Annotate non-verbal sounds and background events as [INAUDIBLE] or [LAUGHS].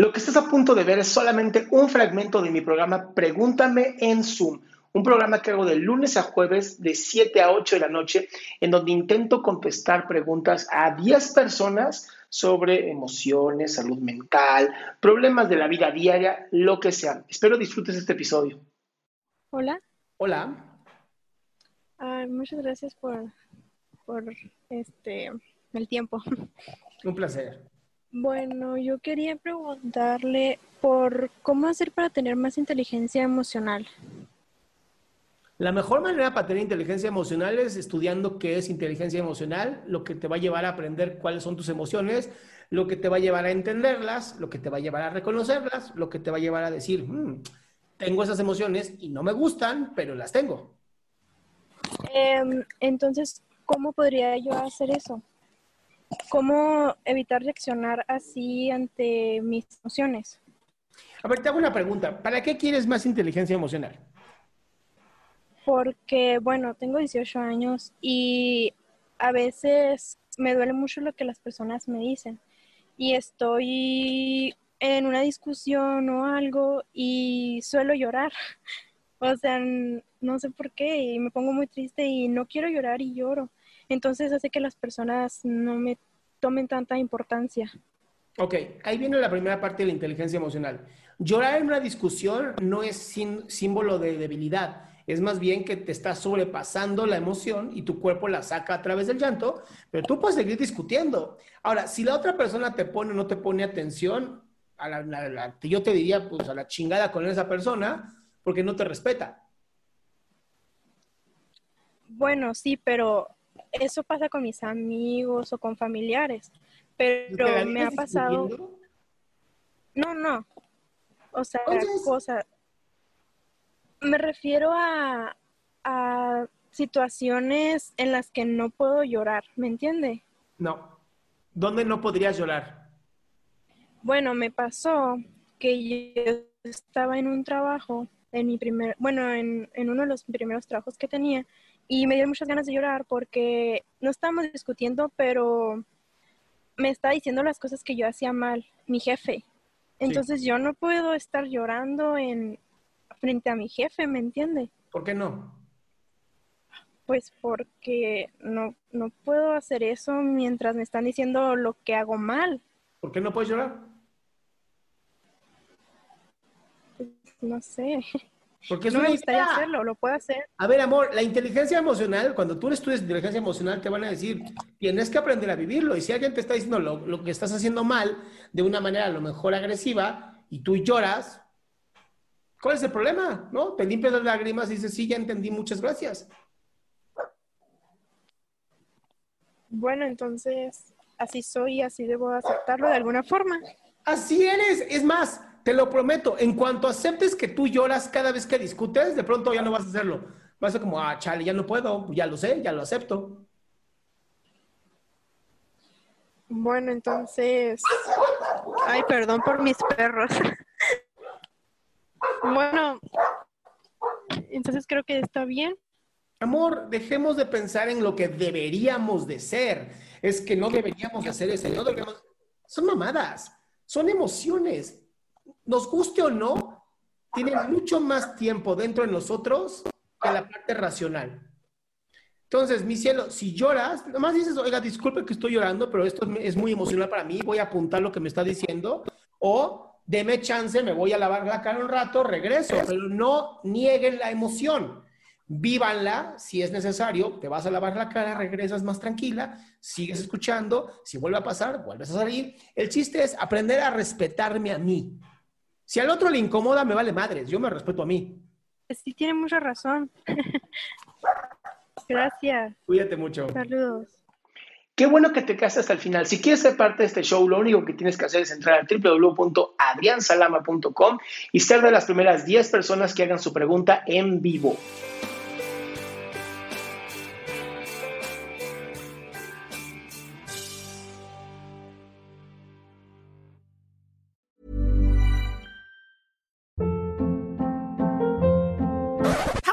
Lo que estás a punto de ver es solamente un fragmento de mi programa Pregúntame en Zoom un programa que hago de lunes a jueves de 7 a 8 de la noche, en donde intento contestar preguntas a 10 personas sobre emociones, salud mental, problemas de la vida diaria, lo que sea. Espero disfrutes este episodio. Hola. Hola. muchas gracias por, por este el tiempo. Un placer. Bueno, yo quería preguntarle por cómo hacer para tener más inteligencia emocional. La mejor manera para tener inteligencia emocional es estudiando qué es inteligencia emocional, lo que te va a llevar a aprender cuáles son tus emociones, lo que te va a llevar a entenderlas, lo que te va a llevar a reconocerlas, lo que te va a llevar a decir, hmm, tengo esas emociones y no me gustan, pero las tengo. Em, entonces, ¿cómo podría yo hacer eso? ¿Cómo evitar reaccionar así ante mis emociones? A ver, te hago una pregunta. ¿Para qué quieres más inteligencia emocional? porque, bueno, tengo 18 años y a veces me duele mucho lo que las personas me dicen y estoy en una discusión o algo y suelo llorar. [LAUGHS] O sea, no sé por qué y me pongo muy triste y no quiero llorar y lloro. Entonces hace que las personas no me tomen tanta importancia. Ok, ahí viene la primera parte de la inteligencia emocional. Llorar en una discusión no es símbolo de debilidad es más bien que te está sobrepasando la emoción y tu cuerpo la saca a través del llanto, pero tú puedes seguir discutiendo. Ahora, si la otra persona te pone o no te pone atención, a la, yo te diría, pues a la chingada con esa persona, porque no te respeta. Bueno, sí, pero eso pasa con mis amigos o con familiares, pero me ha pasado... No, no. O sea, cosas me refiero a, situaciones en las que no puedo llorar, ¿me entiende? No. ¿Dónde no podrías llorar? Bueno, me pasó que yo estaba en un trabajo, en mi primer, bueno, en, en uno de los primeros trabajos que tenía, y me dio muchas ganas de llorar porque no estábamos discutiendo, pero me está diciendo las cosas que yo hacía mal, mi jefe. Entonces yo no puedo estar llorando en, frente a mi jefe, ¿me entiende? ¿Por qué no? Pues porque no, no puedo hacer eso mientras me están diciendo lo que hago mal. ¿Por qué no puedes llorar? Pues, no sé. Porque no me gustaría hacerlo, lo puedo hacer. A ver, amor, la inteligencia emocional, cuando tú estudias inteligencia emocional, te van a decir, tienes que aprender a vivirlo. Y si alguien te está diciendo lo, lo que estás haciendo mal de una manera a lo mejor agresiva y tú lloras, ¿Cuál es el problema? ¿No? Te limpias las lágrimas y dices, sí, ya entendí, muchas gracias. Bueno, entonces, así soy y así debo aceptarlo de alguna forma. Así eres. Es más, te lo prometo, en cuanto aceptes que tú lloras cada vez que discutes, de pronto ya no vas a hacerlo. Vas a ser como, ah, chale, ya no puedo, ya lo sé, ya lo acepto. Bueno, entonces, ay, perdón por mis perros. [LAUGHS] Bueno, entonces creo que está bien. Amor, dejemos de pensar en lo que deberíamos de ser. Es que no deberíamos hacer eso, no deberíamos... Son mamadas, son emociones. Nos guste o no, tienen mucho más tiempo dentro de nosotros que la parte racional. Entonces, mi cielo, si lloras, nomás dices, oiga, disculpe que estoy llorando, pero esto es muy emocional para mí, voy a apuntar lo que me está diciendo, o deme chance, me voy a lavar la cara un rato, regreso, pero no nieguen la emoción. Vívanla si es necesario, te vas a lavar la cara, regresas más tranquila, sigues escuchando, si vuelve a pasar, vuelves a salir. El chiste es aprender a respetarme a mí. Si al otro le incomoda, me vale madres, yo me respeto a mí. Sí, tiene mucha razón. [LAUGHS] Gracias. Cuídate mucho. Saludos. Qué bueno que te quedaste hasta el final. Si quieres ser parte de este show, lo único que tienes que hacer es entrar a www.adriansalama.com y ser de las primeras 10 personas que hagan su pregunta en vivo.